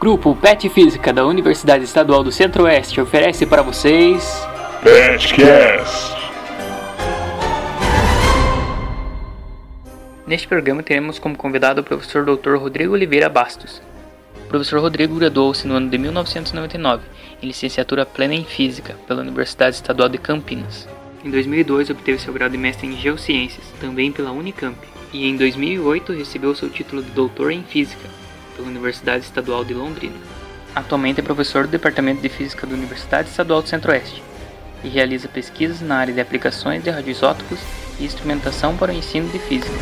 Grupo PET Física da Universidade Estadual do Centro-Oeste oferece para vocês. PetCast! Neste programa teremos como convidado o professor Dr. Rodrigo Oliveira Bastos. O professor Rodrigo graduou-se no ano de 1999 em licenciatura plena em Física pela Universidade Estadual de Campinas. Em 2002 obteve seu grau de mestre em Geociências, também pela Unicamp, e em 2008 recebeu seu título de doutor em Física pela Universidade Estadual de Londrina. Atualmente é professor do Departamento de Física da Universidade Estadual do Centro-Oeste e realiza pesquisas na área de aplicações de radioisótopos e instrumentação para o ensino de física.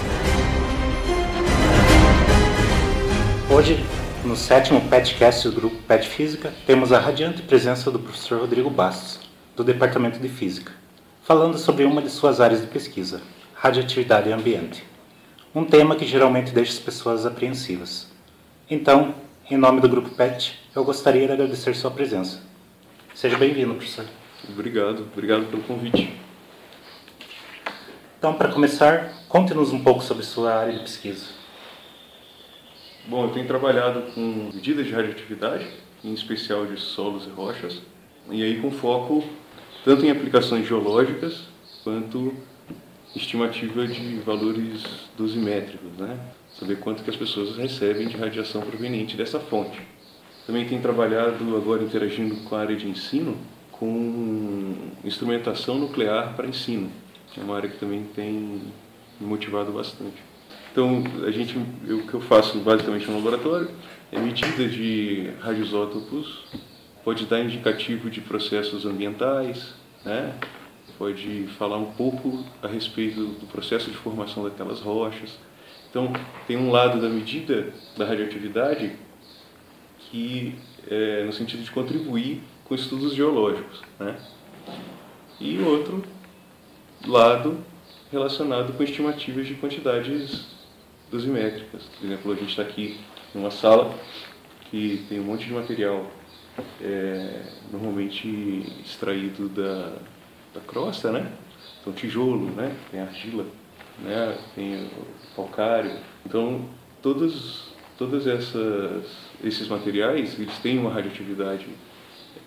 Hoje, no sétimo PetCast do grupo Pet Física, temos a radiante presença do professor Rodrigo Bastos, do Departamento de Física, falando sobre uma de suas áreas de pesquisa, radioatividade e ambiente. Um tema que geralmente deixa as pessoas apreensivas. Então, em nome do grupo PET, eu gostaria de agradecer sua presença. Seja bem-vindo, professor. Obrigado, obrigado pelo convite. Então, para começar, conte-nos um pouco sobre sua área de pesquisa. Bom, eu tenho trabalhado com medidas de radioatividade, em especial de solos e rochas, e aí com foco tanto em aplicações geológicas quanto estimativa de valores dosimétricos, né? Saber quanto que as pessoas recebem de radiação proveniente dessa fonte. Também tenho trabalhado agora interagindo com a área de ensino, com instrumentação nuclear para ensino. É uma área que também tem me motivado bastante. Então, a gente, eu, o que eu faço basicamente no laboratório é medida de radioisótopos, pode dar indicativo de processos ambientais, né? pode falar um pouco a respeito do processo de formação daquelas rochas. Então, tem um lado da medida da radioatividade que é no sentido de contribuir com estudos geológicos, né? E outro lado relacionado com estimativas de quantidades dosimétricas. Por exemplo, a gente está aqui em uma sala que tem um monte de material é, normalmente extraído da, da crosta, né? Então tijolo, né? Tem argila, né? Tem o calcário. Então todos todas essas esses materiais eles têm uma radioatividade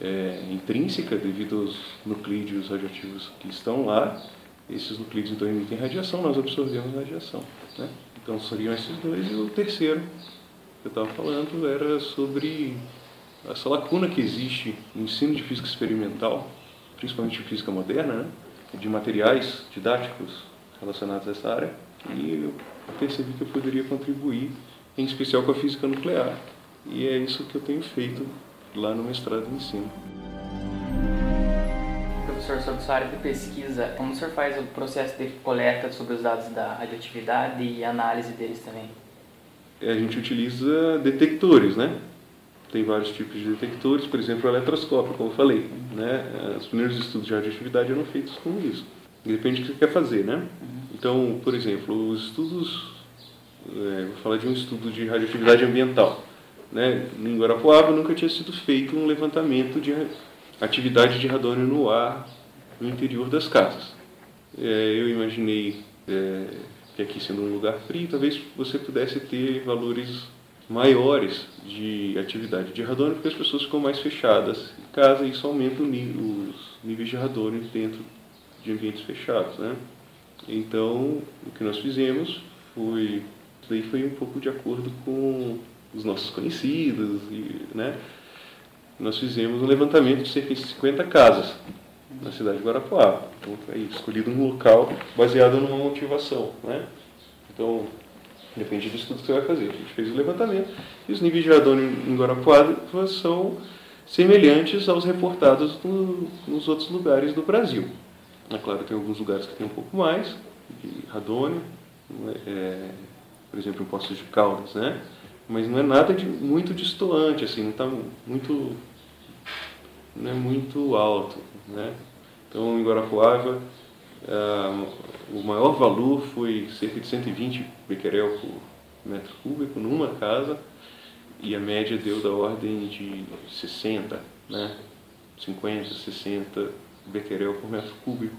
é, intrínseca devido aos nuclídeos radioativos que estão lá. Esses nuclídeos então emitem radiação, nós absorvemos radiação. Né? Então seriam esses dois. E o terceiro que eu estava falando era sobre essa lacuna que existe no ensino de física experimental, principalmente física moderna, né? de materiais didáticos relacionados a essa área. E eu percebi que eu poderia contribuir, em especial com a física nuclear. E é isso que eu tenho feito lá no mestrado em ensino. Professor, sobre sua área de pesquisa, como o senhor faz o processo de coleta sobre os dados da radioatividade e análise deles também? A gente utiliza detectores, né? Tem vários tipos de detectores, por exemplo, o eletroscópio, como eu falei. Né? Os primeiros estudos de radioatividade eram feitos com isso. Depende do que você quer fazer, né? Então, por exemplo, os estudos... É, vou falar de um estudo de radioatividade ambiental. Né? Em Guarapuava nunca tinha sido feito um levantamento de atividade de radônio no ar no interior das casas. É, eu imaginei é, que aqui sendo um lugar frio, talvez você pudesse ter valores maiores de atividade de radônio, porque as pessoas ficam mais fechadas em casa e isso aumenta os níveis de radônio dentro de ambientes fechados. Né? Então, o que nós fizemos foi, daí foi um pouco de acordo com os nossos conhecidos, e, né? nós fizemos um levantamento de cerca de 50 casas na cidade de Guarapuava. Então, foi escolhido um local baseado numa motivação. Né? Então, depende do estudo que você vai fazer. A gente fez o levantamento e os níveis de radônio em Guarapuava são semelhantes aos reportados no, nos outros lugares do Brasil. É claro, tem alguns lugares que tem um pouco mais de radônio, é, por exemplo, em Poços de Caldas, né? mas não é nada de muito distoante, assim, não está muito, não é muito alto. Né? Então, em Guarapuava, ah, o maior valor foi cerca de 120 becquerel por metro cúbico numa casa e a média deu da ordem de 60, né? 50, 60 becquerel por metro cúbico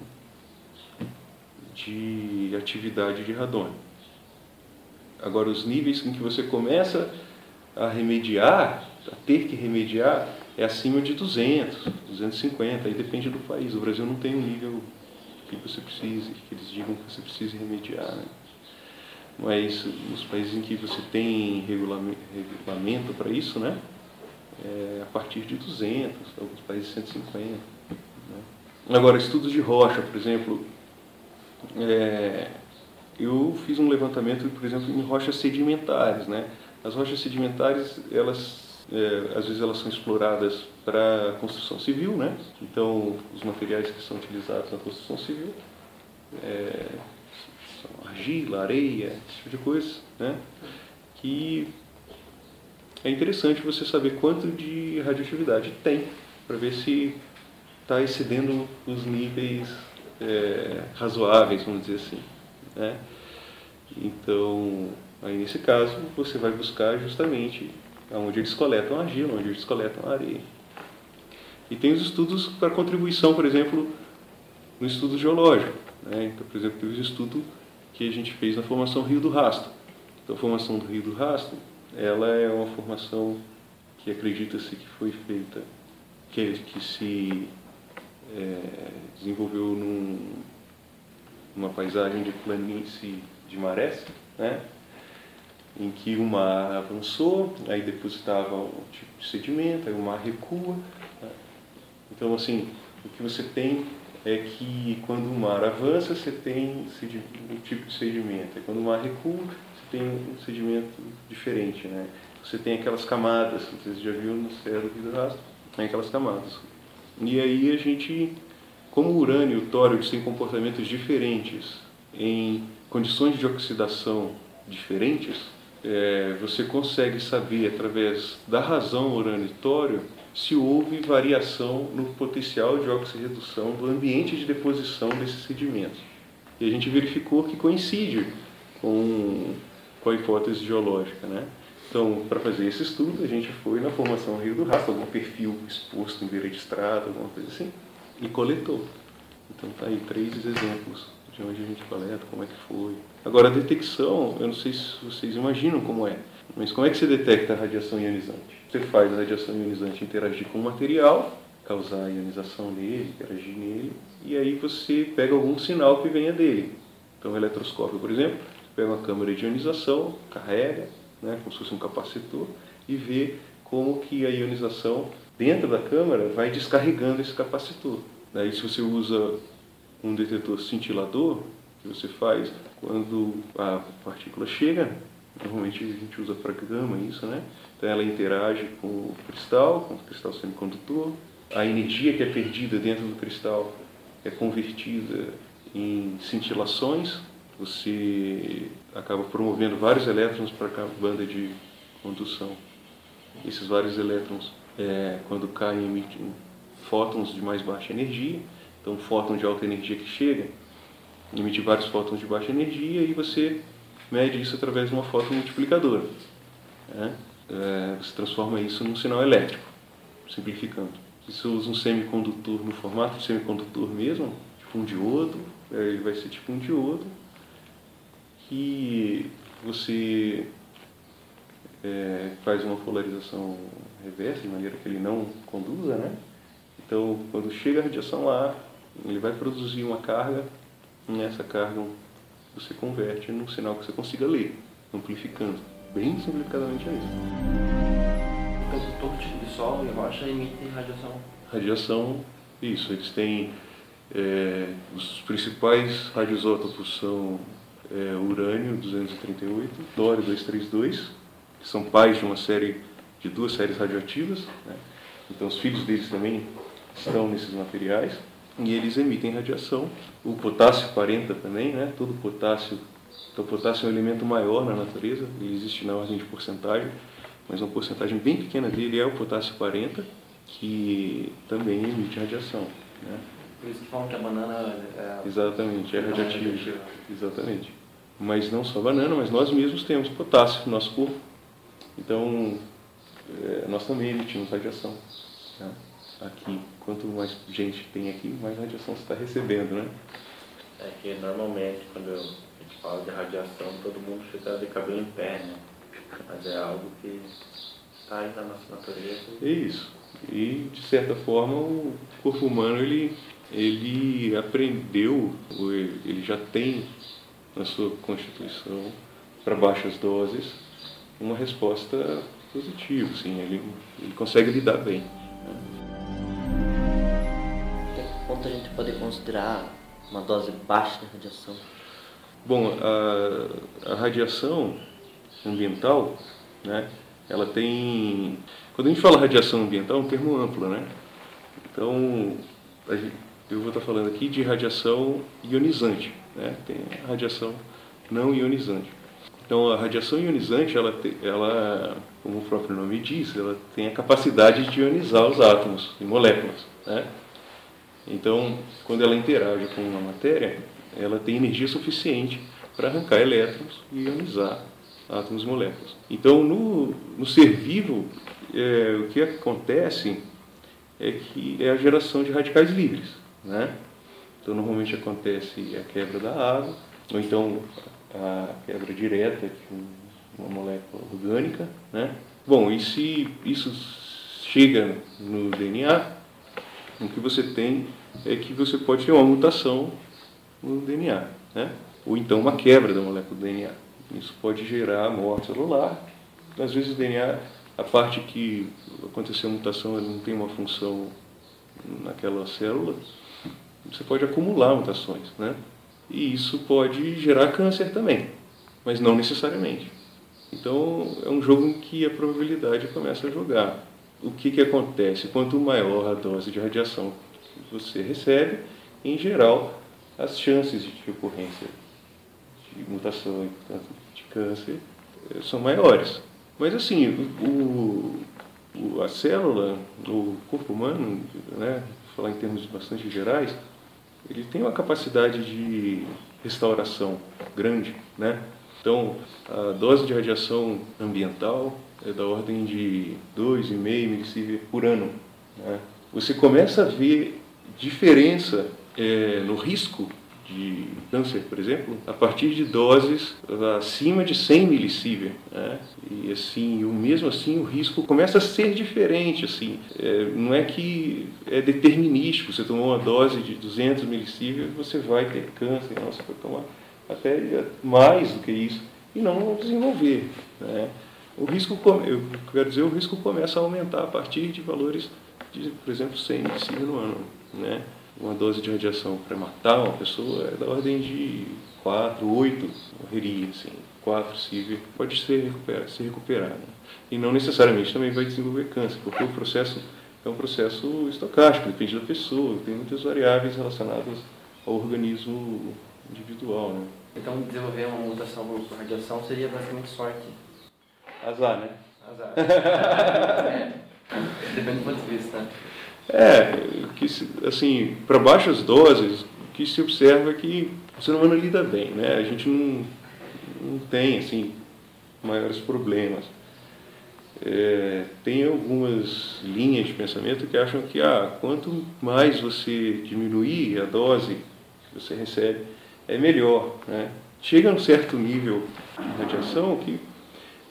de atividade de radônio. Agora, os níveis em que você começa a remediar, a ter que remediar, é acima de 200, 250, aí depende do país. O Brasil não tem um nível que você precise, que eles digam que você precise remediar. Né? Mas nos países em que você tem regulamento para isso, né? É a partir de 200, alguns países 150. Agora, estudos de rocha, por exemplo, é, eu fiz um levantamento, por exemplo, em rochas sedimentares. Né? As rochas sedimentares, elas é, às vezes elas são exploradas para construção civil, né? Então, os materiais que são utilizados na construção civil é, são argila, areia, esse tipo de coisa, né? Que é interessante você saber quanto de radioatividade tem, para ver se está excedendo os níveis é, razoáveis, vamos dizer assim, né? Então, aí nesse caso, você vai buscar justamente onde eles coletam argila, onde eles coletam areia. E tem os estudos para contribuição, por exemplo, no estudo geológico. Né? Então, por exemplo, teve um estudo que a gente fez na formação Rio do Rastro. Então, a formação do Rio do Rastro, ela é uma formação que acredita-se que foi feita, que, que se é, desenvolveu num, numa paisagem de planície de marés, né? em que o mar avançou, aí depositava um tipo de sedimento, aí o mar recua. Né? Então, assim, o que você tem é que quando o mar avança, você tem um tipo de sedimento, e quando o mar recua, você tem um sedimento diferente. Né? Você tem aquelas camadas, vocês já viram no céu do Rastro, tem aquelas camadas. E aí a gente, como o urânio e o tório têm comportamentos diferentes em condições de oxidação diferentes, é, você consegue saber através da razão uranitório se houve variação no potencial de oxirredução do ambiente de deposição desses sedimentos. E a gente verificou que coincide com, com a hipótese geológica. Né? Então, para fazer esse estudo, a gente foi na formação Rio do Rastro, algum perfil exposto em beira de estrada, alguma coisa assim, e coletou. Então, tá aí três exemplos de onde a gente coleta, como é que foi. Agora, a detecção, eu não sei se vocês imaginam como é, mas como é que você detecta a radiação ionizante? Você faz a radiação ionizante interagir com o material, causar ionização nele, interagir nele, e aí você pega algum sinal que venha dele. Então, o eletroscópio, por exemplo, pega uma câmera de ionização, carrega, né, como se fosse um capacitor, e vê como que a ionização dentro da câmera vai descarregando esse capacitor. Daí, se você usa um detetor cintilador que você faz quando a partícula chega, normalmente a gente usa para gama isso, né? Então ela interage com o cristal, com o cristal semicondutor. A energia que é perdida dentro do cristal é convertida em cintilações. Você acaba promovendo vários elétrons para a banda de condução. Esses vários elétrons, é, quando caem, emitem fótons de mais baixa energia então, um fóton de alta energia que chega, emite vários fótons de baixa energia e você mede isso através de uma multiplicadora. Né? É, você transforma isso num sinal elétrico, simplificando. Você usa um semicondutor no formato de semicondutor mesmo, tipo um diodo, é, ele vai ser tipo um diodo, que você é, faz uma polarização reversa, de maneira que ele não conduza, né? Então, quando chega a radiação lá, ele vai produzir uma carga, e nessa carga você converte num sinal que você consiga ler, amplificando. Bem simplificadamente é isso. Então, todo tipo de solo e rocha emite radiação? Radiação, isso. Eles têm. É, os principais radioisótopos são é, urânio 238, tório 232, que são pais de uma série de duas séries radioativas. Né? Então, os filhos deles também estão nesses materiais e eles emitem radiação. O potássio 40 também, né? Todo potássio, então o potássio é um elemento maior na natureza, ele existe na ordem de porcentagem, mas uma porcentagem bem pequena dele é o potássio 40, que também emite radiação, né? Por isso que falam que a banana é... Exatamente, é radiativa. Exatamente. Mas não só banana, mas nós mesmos temos potássio no nosso corpo. Então, é, nós também emitimos radiação. Né? aqui. Quanto mais gente tem aqui, mais radiação você está recebendo, né? É que normalmente quando a gente fala de radiação, todo mundo fica de cabelo em pé, né? Mas é algo que está na nossa natureza. É isso. E, de certa forma, o corpo humano, ele, ele aprendeu, ele já tem na sua constituição, para baixas doses, uma resposta positiva, assim, ele, ele consegue lidar bem. Até que ponto a gente pode considerar uma dose baixa de radiação? Bom, a, a radiação ambiental, né, ela tem... Quando a gente fala radiação ambiental, é um termo amplo, né? Então, gente, eu vou estar falando aqui de radiação ionizante, né? Tem a radiação não ionizante. Então, a radiação ionizante, ela, ela, como o próprio nome diz, ela tem a capacidade de ionizar os átomos e moléculas, né? Então, quando ela interage com uma matéria, ela tem energia suficiente para arrancar elétrons e ionizar átomos e moléculas. Então, no, no ser vivo, é, o que acontece é que é a geração de radicais livres. Né? Então, normalmente acontece a quebra da água, ou então a quebra direta de uma molécula orgânica. Né? Bom, e se isso chega no DNA, o que você tem é que você pode ter uma mutação no DNA, né? ou então uma quebra da molécula do DNA. Isso pode gerar morte celular. Às vezes o DNA, a parte que aconteceu a mutação, ele não tem uma função naquela célula, você pode acumular mutações, né? E isso pode gerar câncer também, mas não necessariamente. Então é um jogo em que a probabilidade começa a jogar. O que, que acontece? Quanto maior a dose de radiação que você recebe, em geral, as chances de ocorrência de mutação de câncer eh, são maiores. Mas assim, o, o, a célula, o corpo humano, né, falar em termos bastante gerais, ele tem uma capacidade de restauração grande, né? Então, a dose de radiação ambiental é da ordem de 2,5 milisievert por ano. Né? Você começa a ver diferença é, no risco de câncer, por exemplo, a partir de doses acima de 100 milisievert. Né? E assim, o mesmo assim, o risco começa a ser diferente. Assim, é, não é que é determinístico. Você tomou uma dose de 200 milisievert, você vai ter câncer. Não, você pode tomar até mais do que isso e não desenvolver. Né? O risco, eu quero dizer, o risco começa a aumentar a partir de valores de, por exemplo, 100 milisievert no ano. Né? Uma dose de radiação para matar uma pessoa é da ordem de 4, 8 morreria, assim, 4 CIV, pode ser recuperar, se recuperar. Né? E não necessariamente também vai desenvolver câncer, porque o processo é um processo estocástico, depende da pessoa, tem muitas variáveis relacionadas ao organismo individual. Né? Então, desenvolver uma mutação por radiação seria basicamente sorte. Azar, né? Azar. Depende do ponto de vista, né? É, que assim, para baixas doses, o que se observa é que o ser humano lida bem, né? A gente não, não tem, assim, maiores problemas. É, tem algumas linhas de pensamento que acham que ah, quanto mais você diminuir a dose que você recebe, é melhor. Né? Chega a um certo nível de radiação que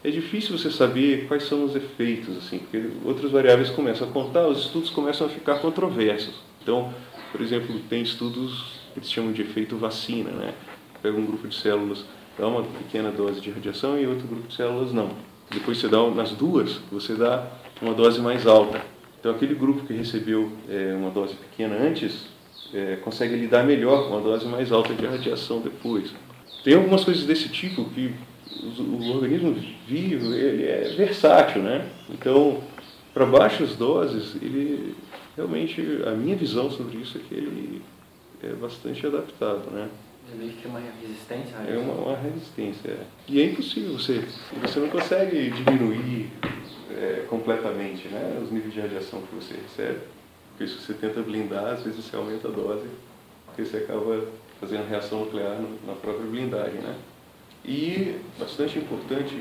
é difícil você saber quais são os efeitos, assim, porque outras variáveis começam a contar, os estudos começam a ficar controversos. Então, por exemplo, tem estudos que eles chamam de efeito vacina, né? Pega um grupo de células, dá uma pequena dose de radiação e outro grupo de células não. Depois você dá nas duas, você dá uma dose mais alta. Então, aquele grupo que recebeu é, uma dose pequena antes é, consegue lidar melhor com uma dose mais alta de radiação depois. Tem algumas coisas desse tipo que o organismo vivo ele é versátil, né? Então, para baixas doses, ele realmente a minha visão sobre isso é que ele é bastante adaptado, né? É meio que uma resistência. É uma, uma resistência. É. E é impossível você, você não consegue diminuir é, completamente, né? Os níveis de radiação que você recebe. Porque se você tenta blindar, às vezes você aumenta a dose, porque você acaba fazendo reação nuclear na própria blindagem, né? E, bastante importante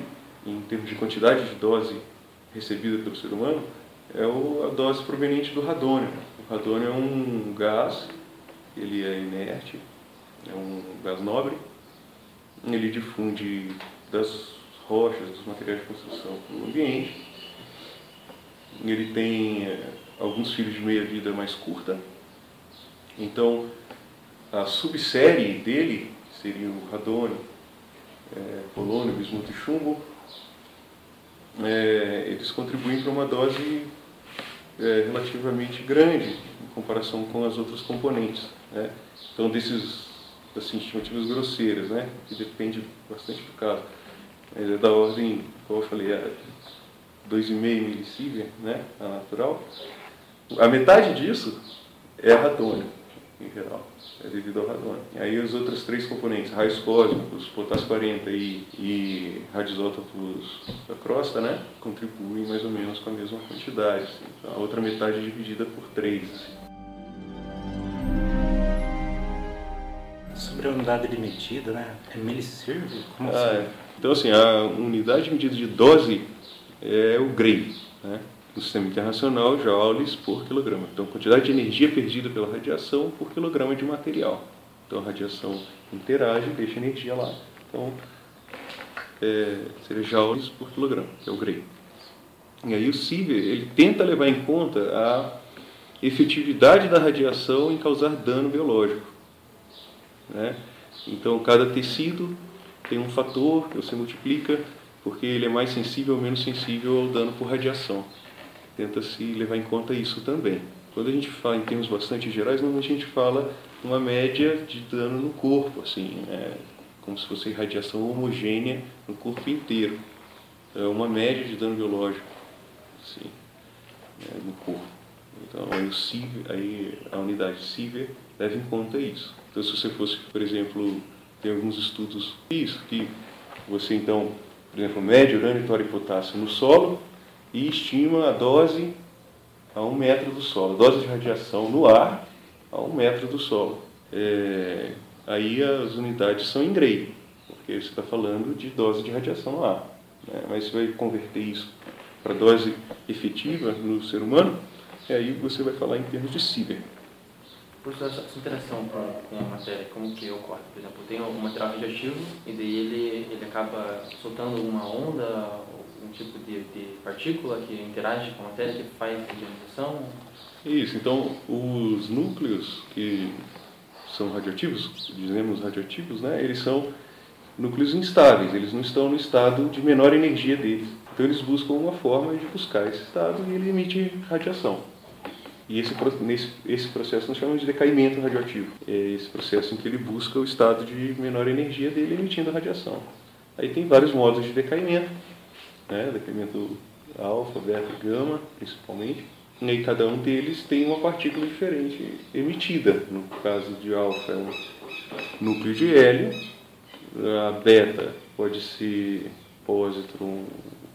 em termos de quantidade de dose recebida pelo ser humano, é a dose proveniente do radônio. O radônio é um gás, ele é inerte, é um gás nobre, ele difunde das rochas, dos materiais de construção no ambiente, ele tem é, alguns filhos de meia-vida mais curta. Então, a subsérie dele seria o radônio, é, polônio, bismuto e chumbo. É, eles contribuem para uma dose é, relativamente grande em comparação com as outras componentes. Né? Então, desses assim, estimativas grosseiras, né? que depende bastante do caso, é da ordem, como eu falei, é 2,5 milisievert, né? a natural. A metade disso é radônio, em geral, é devido ao radônio. E aí os outros três componentes, raios cósmicos, potássio 40 e, e radisótopos da crosta, né? contribuem mais ou menos com a mesma quantidade. Assim. Então, a outra metade é dividida por três. Assim. Sobre a unidade de medida, né? É milisievert? Como Ah, assim? é. Então, assim, a unidade de medida de dose é o Gray, né? No sistema internacional, joules por quilograma. Então, quantidade de energia perdida pela radiação por quilograma de material. Então, a radiação interage deixa energia lá. Então, é, seria joules por quilograma, que é o Gray. E aí o Siever, ele tenta levar em conta a efetividade da radiação em causar dano biológico. Né? Então, cada tecido tem um fator que você multiplica porque ele é mais sensível ou menos sensível ao dano por radiação. Tenta-se levar em conta isso também. Quando a gente fala em termos bastante gerais, normalmente a gente fala uma média de dano no corpo, assim, é como se fosse radiação homogênea no corpo inteiro. É uma média de dano biológico, assim, né, no corpo. Então, aí, o aí a unidade CIVER leva em conta isso. Então, se você fosse, por exemplo, tem alguns estudos isso, que você então, por exemplo, mede urânio, tório e potássio no solo e estima a dose a um metro do solo, dose de radiação no ar a um metro do solo. É, aí as unidades são em Gray, porque você está falando de dose de radiação no ar. Né? Mas você vai converter isso para dose efetiva no ser humano, e aí você vai falar em termos de Siever. Professor, essa interação com, a matéria, como que ocorre? Por exemplo, tem um material radioativo e daí ele, ele acaba soltando alguma onda, um tipo de, de partícula que interage com a matéria, que faz a ionização? Isso, então os núcleos que são radioativos, dizemos radioativos, né, eles são núcleos instáveis, eles não estão no estado de menor energia deles. Então eles buscam uma forma de buscar esse estado e ele emite radiação. E esse, nesse, esse processo nós chamamos de decaimento radioativo. É esse processo em que ele busca o estado de menor energia dele emitindo radiação. Aí tem vários modos de decaimento, né? decaimento alfa, beta e gama, principalmente. E aí cada um deles tem uma partícula diferente emitida. No caso de alfa é um núcleo de hélio, a beta pode ser pósitron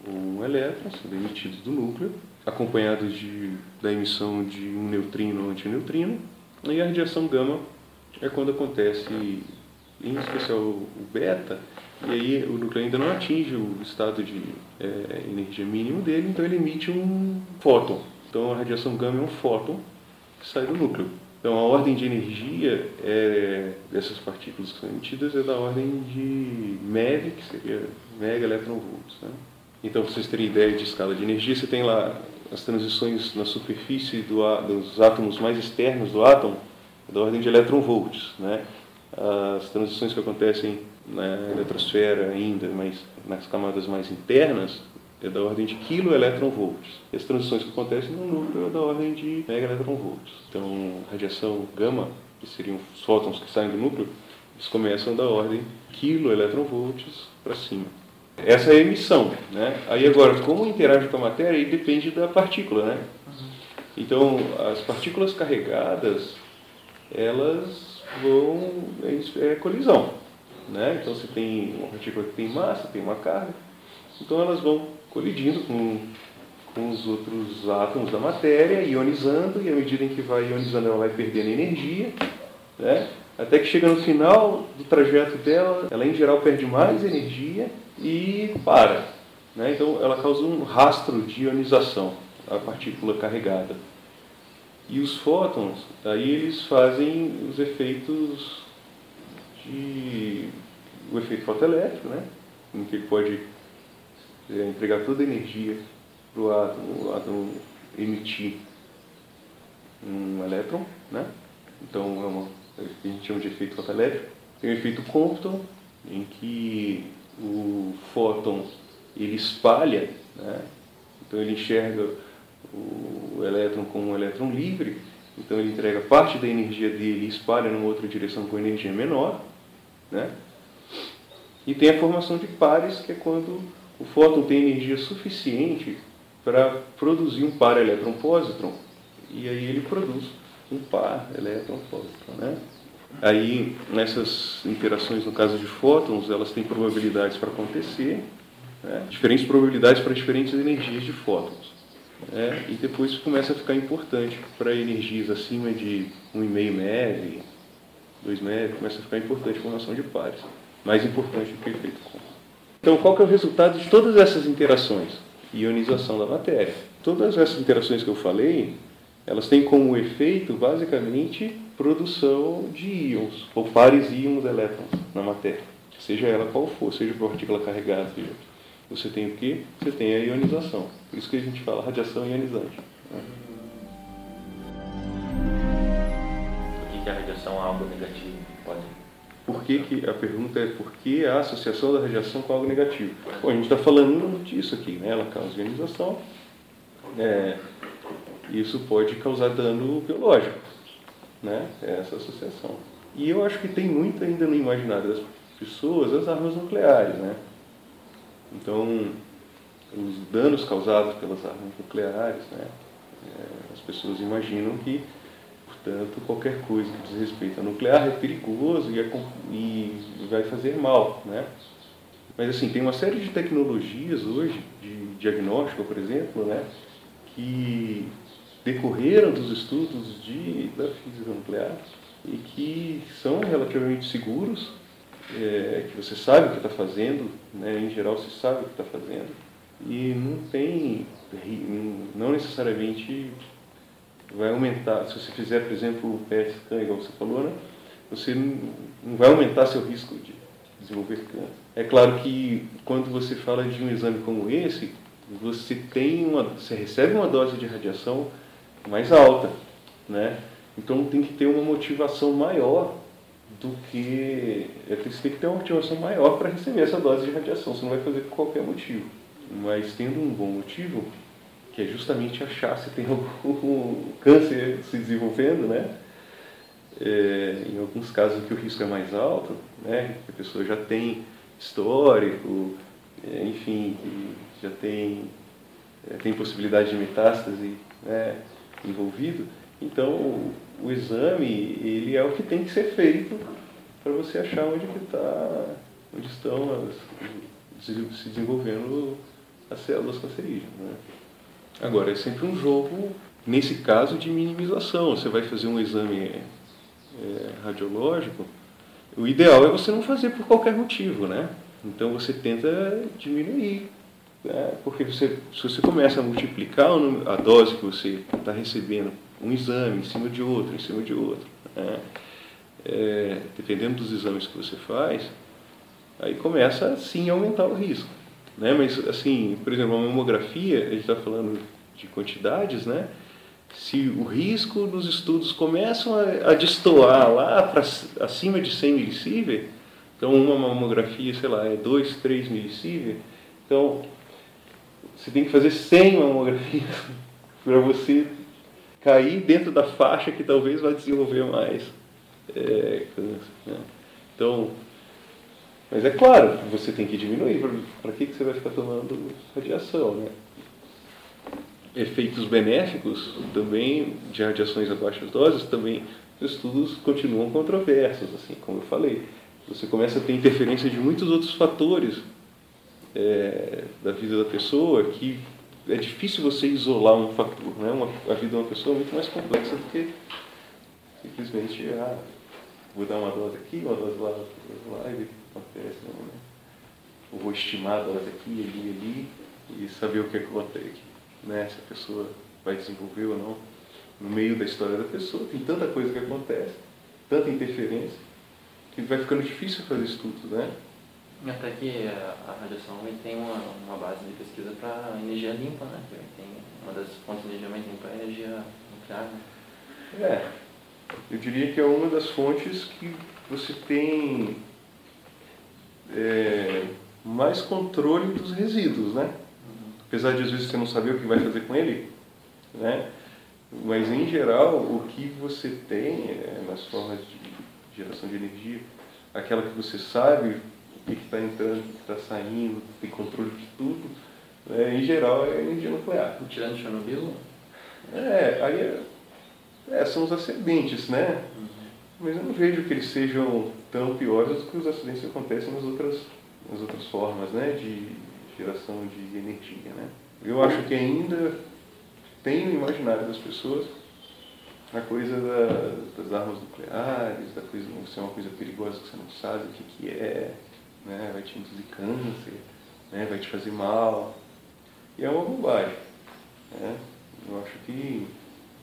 um elétron, sendo emitido do núcleo, acompanhado de, da emissão de um neutrino ou antineutrino. E a radiação gama é quando acontece, em especial o beta, e aí o núcleo ainda não atinge o estado de é, energia mínimo dele, então ele emite um fóton. Então a radiação gama é um fóton que sai do núcleo. Então a ordem de energia é, dessas partículas que são emitidas é da ordem de MeV, que seria mega electronvolts. Né? Então, vocês terem ideia de escala de energia, você tem lá as transições na superfície do, dos átomos mais externos do átomo, é da ordem de eletronvolts. Né? As transições que acontecem na eletrosfera ainda, mas nas camadas mais internas, é da ordem de quiloelectronvolts. E as transições que acontecem no núcleo é da ordem de megaelectronvolts. Então, radiação gama, que seriam os fótons que saem do núcleo, eles começam da ordem quiloelectronvolts para cima. Essa é a emissão, né? Aí agora, como interage com a matéria, aí depende da partícula, né? Então, as partículas carregadas, elas vão é, é colisão, né? Então, você tem uma partícula que tem massa, tem uma carga, então elas vão colidindo com, com os outros átomos da matéria, ionizando, e à medida em que vai ionizando, ela vai perdendo energia, né? Até que chega no final do trajeto dela, ela em geral perde mais energia e para. Né? Então ela causa um rastro de ionização, a partícula carregada. E os fótons, aí eles fazem os efeitos de. o efeito fotoelétrico, né? em que pode é, entregar toda a energia para o átomo, o átomo emitir um elétron, né? Então é uma, a gente chama de efeito fotoelétrico. Tem o efeito Compton, em que o fóton ele espalha, né? então ele enxerga o elétron como um elétron livre, então ele entrega parte da energia dele e espalha numa outra direção com energia menor. Né? E tem a formação de pares, que é quando o fóton tem energia suficiente para produzir um par elétron-pósitron, e aí ele produz um par elétron-pósitron. Né? Aí, nessas interações, no caso de fótons, elas têm probabilidades para acontecer, né? diferentes probabilidades para diferentes energias de fótons. Né? E depois começa a ficar importante para energias acima de 1,5 MeV, 2 MeV, começa a ficar importante a formação de pares. Mais importante do que o efeito Compton. Então, qual que é o resultado de todas essas interações? Ionização da matéria. Todas essas interações que eu falei, elas têm como efeito, basicamente, produção de íons, ou pares íons elétrons na matéria, seja ela qual for, seja por partícula carregada, seja. Você tem o que? Você tem a ionização. Por isso que a gente fala radiação ionizante. Né? Por que a radiação é algo negativo? Pode. Por que, que a pergunta é por que a associação da radiação com algo negativo? Bom, a gente está falando disso aqui, né? Ela causa ionização. É, isso pode causar dano biológico né? É essa associação. E eu acho que tem muito ainda no imaginário das pessoas as armas nucleares, né? Então, os danos causados pelas armas nucleares, né? É, as pessoas imaginam que, portanto, qualquer coisa que diz respeito a nuclear é perigoso e, é, e vai fazer mal, né? Mas assim, tem uma série de tecnologias hoje, de diagnóstico, por exemplo, né? Que decorreram dos estudos de, da física nuclear e que são relativamente seguros, é, que você sabe o que está fazendo, né, em geral você sabe o que está fazendo, e não tem, não necessariamente vai aumentar, se você fizer, por exemplo, o PET scan, igual você falou, né, você não vai aumentar seu risco de desenvolver câncer. É claro que quando você fala de um exame como esse, você tem uma, você recebe uma dose de radiação mais alta, né? Então tem que ter uma motivação maior do que você tem que ter uma motivação maior para receber essa dose de radiação. Você não vai fazer por qualquer motivo, mas tendo um bom motivo, que é justamente achar se tem algum câncer se desenvolvendo, né? É, em alguns casos que o risco é mais alto, né? Que a pessoa já tem histórico, é, enfim, já tem é, tem possibilidade de metástase, né? envolvido. Então, o, exame, ele é o que tem que ser feito para você achar onde que está, onde estão as, se desenvolvendo as células cancerígenas. Né? Agora, é sempre um jogo, nesse caso, de minimização. Você vai fazer um exame é, radiológico, o ideal é você não fazer por qualquer motivo, né? Então você tenta diminuir é, porque você, se você começa a multiplicar a dose que você está recebendo, um exame em cima de outro, em cima de outro, né? é, dependendo dos exames que você faz, aí começa sim a aumentar o risco. Né? Mas, assim, por exemplo, a mamografia, a gente está falando de quantidades, né? se o risco nos estudos começam a, a destoar lá para acima de 100 milisievert, então uma mamografia, sei lá, é 2, 3 milisievert, então você tem que fazer 100 mamografias para você cair dentro da faixa que talvez vai desenvolver mais é, câncer. Né? Então, mas é claro, você tem que diminuir. Para que, que você vai ficar tomando radiação? Né? Efeitos benéficos também de radiações a baixas doses também os estudos continuam controversos, assim como eu falei. Você começa a ter interferência de muitos outros fatores é, da vida da pessoa que é difícil você isolar um fator. Né? Uma, a vida de uma pessoa é muito mais complexa do que simplesmente, ah, vou dar uma dose aqui, uma dose lá, lá e ver o que acontece. Não, né? Ou vou estimar a dose aqui, ali, ali e saber o que acontece, né? se a pessoa vai desenvolver ou não. No meio da história da pessoa, tem tanta coisa que acontece, tanta interferência, que vai ficando difícil fazer estudos, né? Até que a radiação tem uma, uma base de pesquisa para energia limpa, né? Que tem uma das fontes de energia mais limpa é a energia nuclear. Né? É, eu diria que é uma das fontes que você tem é, mais controle dos resíduos, né? Uhum. Apesar de às vezes você não saber o que vai fazer com ele, né? Mas em geral, o que você tem é, nas formas de geração de energia, aquela que você sabe o que está entrando, o que está saindo, tem controle de tudo, né? em geral é energia nuclear. Tirando Chernobyl? É, aí é, é, são os acidentes, né? Uhum. Mas eu não vejo que eles sejam tão piores do que os acidentes que acontecem nas outras, nas outras formas né? de geração de energia. Né? Eu acho que ainda tem no imaginário das pessoas a coisa da, das armas nucleares, da coisa ser uma coisa perigosa que você não sabe o que, que é, né? vai te induzir câncer, né? vai te fazer mal. E é uma bobagem. Né? Eu acho que,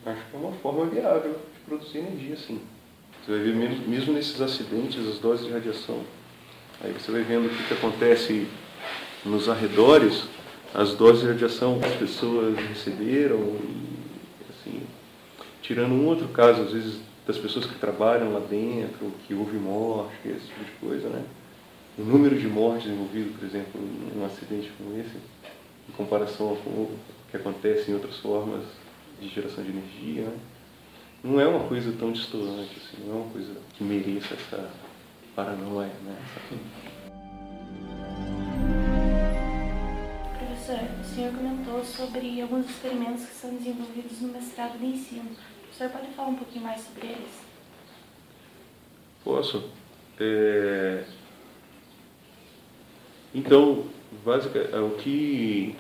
acho que é uma forma viável de produzir energia, sim. Você vai ver mesmo, mesmo nesses acidentes, as doses de radiação. Aí você vai vendo o que, que acontece nos arredores, as doses de radiação que as pessoas receberam, e, assim, tirando um outro caso, às vezes, das pessoas que trabalham lá dentro, que houve morte, esse tipo de coisa, né? O número de mortes envolvido, por exemplo, em um acidente como esse, em comparação com o que acontece em outras formas de geração de energia, né? não é uma coisa tão distante, assim, não é uma coisa que mereça essa paranoia, né? Professor, o senhor comentou sobre alguns experimentos que são desenvolvidos no mestrado de ensino. O senhor pode falar um pouquinho mais sobre eles? Posso. É... Então, basicamente, o que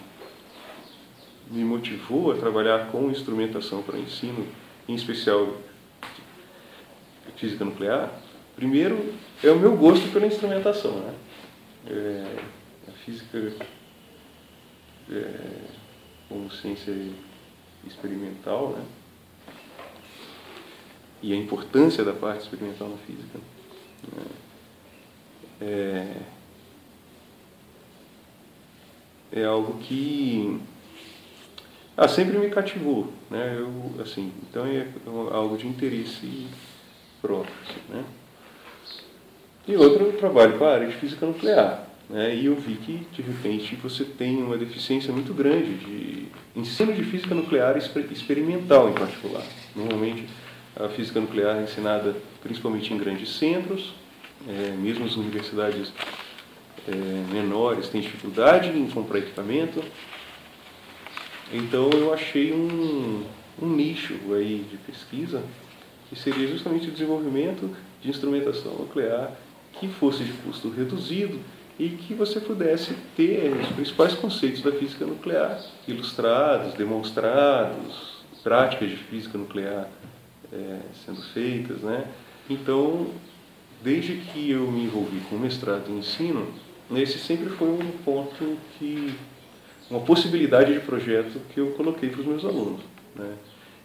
me motivou a trabalhar com instrumentação para ensino em especial física nuclear, primeiro é o meu gosto pela instrumentação. Né? É, a física é, como ciência experimental, né? e a importância da parte experimental na física. Né? É, é algo que ah, sempre me cativou, né? Eu, assim, então é algo de interesse próprio, né? E outro, eu trabalho com a área de física nuclear, né? E eu vi que, de repente, você tem uma deficiência muito grande de ensino de física nuclear experimental, em particular. Normalmente, a física nuclear é ensinada principalmente em grandes centros, é, mesmo as universidades é, menores têm dificuldade em comprar equipamento, então eu achei um, um nicho aí de pesquisa que seria justamente o desenvolvimento de instrumentação nuclear que fosse de custo reduzido e que você pudesse ter os principais conceitos da física nuclear ilustrados, demonstrados, práticas de física nuclear é, sendo feitas, né? Então, desde que eu me envolvi com o mestrado em ensino, esse sempre foi um ponto que uma possibilidade de projeto que eu coloquei para os meus alunos. Né?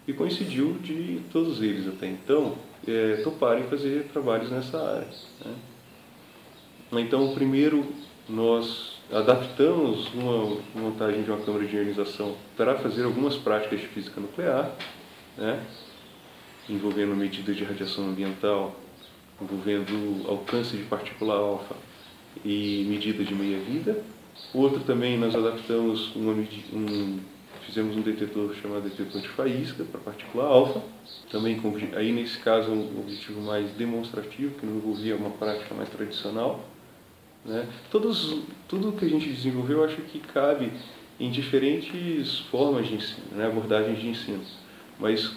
E coincidiu de todos eles até então é, toparem fazer trabalhos nessa área. Né? Então, primeiro, nós adaptamos uma montagem de uma câmara de ionização para fazer algumas práticas de física nuclear, né? envolvendo medidas de radiação ambiental, envolvendo alcance de partícula alfa e medida de meia-vida Outro também nós adaptamos uma, um, fizemos um detetor chamado detetor de faísca para partícula alfa, também com, aí nesse caso um objetivo mais demonstrativo, que não envolvia uma prática mais tradicional. Né? Todos, tudo que a gente desenvolveu eu acho que cabe em diferentes formas de ensino, né? abordagens de ensino. Mas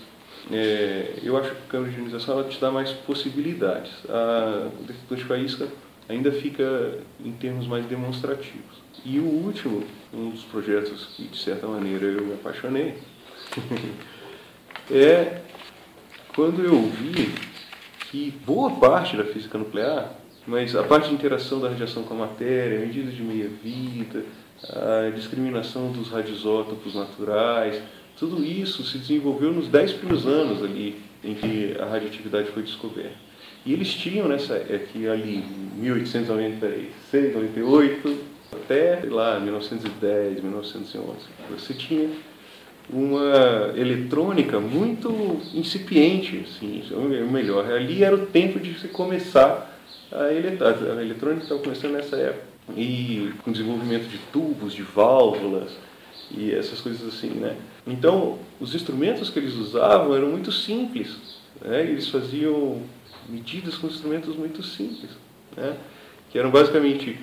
é, eu acho que a câmara de ionização ela te dá mais possibilidades. A, o detetor de faísca ainda fica em termos mais demonstrativos. E o último, um dos projetos que de certa maneira eu me apaixonei, é quando eu vi que boa parte da física nuclear, mas a parte de interação da radiação com a matéria, medidas de meia-vida, a discriminação dos radisótopos naturais, tudo isso se desenvolveu nos dez primeiros anos ali em que a radioatividade foi descoberta. E eles tinham nessa é que ali 1896, 98 até lá 1910, 1911, você tinha uma eletrônica muito incipiente, assim, o melhor. Ali era o tempo de se começar a eletrônica. A eletrônica estava começando nessa época. E com desenvolvimento de tubos, de válvulas e essas coisas assim, né? Então, os instrumentos que eles usavam eram muito simples. Né? Eles faziam medidas com instrumentos muito simples, né? Que eram basicamente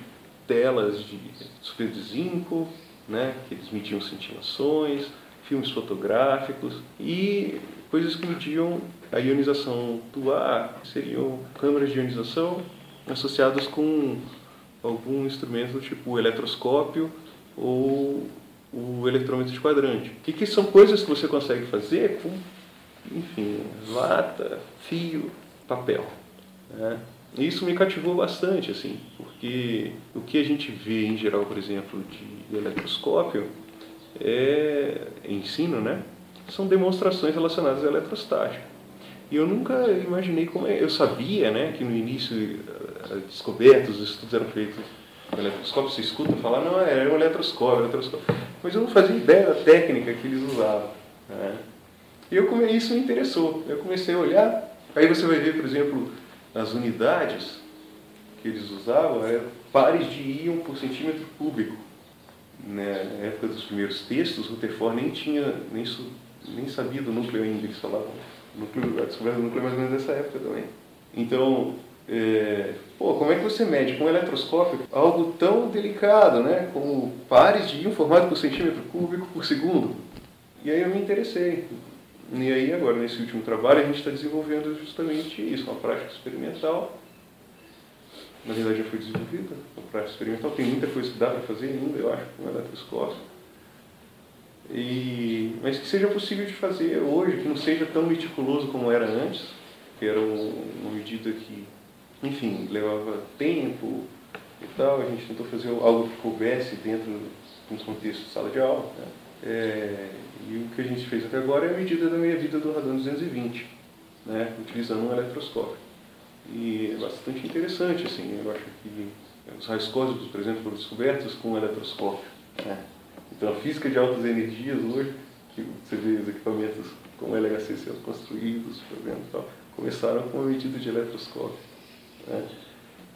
telas de super de zinco, né? Que eles mediam cintilações, filmes fotográficos e coisas que mediam a ionização do ar, seriam câmeras de ionização associadas com algum instrumento tipo o eletroscópio ou o eletrômetro de quadrante. E que são coisas que você consegue fazer com, enfim, lata, fio, papel. Né? E isso me cativou bastante, assim, porque o que a gente vê em geral, por exemplo, de eletroscópio é ensino, né? São demonstrações relacionadas à eletrostática. E eu nunca imaginei como é. Eu sabia, né, que no início as descobertas, os estudos eram feitos com eletroscópio. Você escuta falar, não, é um eletroscópio, eletroscópio. Mas eu não fazia ideia da técnica que eles usavam. Né? E eu isso me interessou. Eu comecei a olhar. Aí você vai ver, por exemplo, as unidades que eles usavam eram pares de íon por centímetro cúbico né, na época dos primeiros textos, Rutherford nem tinha, nem, nem sabia do núcleo ainda, eles falavam. Núcleo, a descoberta do núcleo mais ou menos dessa época também. Então, é, pô, como é que você mede com um eletroscópio algo tão delicado, né, como pares de íon formado por centímetro cúbico por segundo? E aí eu me interessei. E aí agora, nesse último trabalho, a gente está desenvolvendo justamente isso, uma prática experimental na verdade já foi desenvolvida, a prática experimental. Tem muita coisa que dá para fazer ainda, eu acho, com eletroscópio. E, mas que seja possível de fazer hoje, que não seja tão meticuloso como era antes, que era uma medida que, enfim, levava tempo e tal. A gente tentou fazer algo que coubesse dentro de um contexto de sala de aula. Né? É, e o que a gente fez até agora é a medida da meia-vida do radon 220, né? utilizando um eletroscópio. E é bastante interessante, assim, eu acho que os raios cósmicos, por exemplo, foram descobertos com um eletroscópio. Né? Então a física de altas energias hoje, que você vê os equipamentos como LHC sendo construídos, por exemplo, tal, começaram com uma medida de eletroscópio. Né?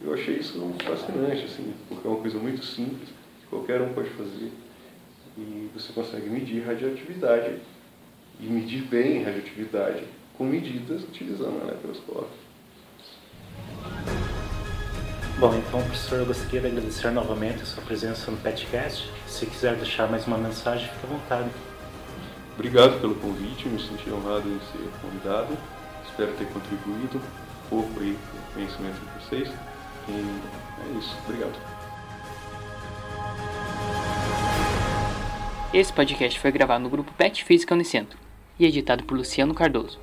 Eu achei isso fascinante, assim, porque é uma coisa muito simples, que qualquer um pode fazer. E você consegue medir radioatividade, e medir bem radioatividade, com medidas utilizando o eletroscópio. Bom, então, professor, eu gostaria de agradecer novamente a sua presença no podcast. Se quiser deixar mais uma mensagem, fique à vontade. Obrigado pelo convite, me senti honrado em ser convidado. Espero ter contribuído um pouco aí com o conhecimento de vocês. E é isso. Obrigado. Esse podcast foi gravado no grupo Pet Física Unicentro e editado por Luciano Cardoso.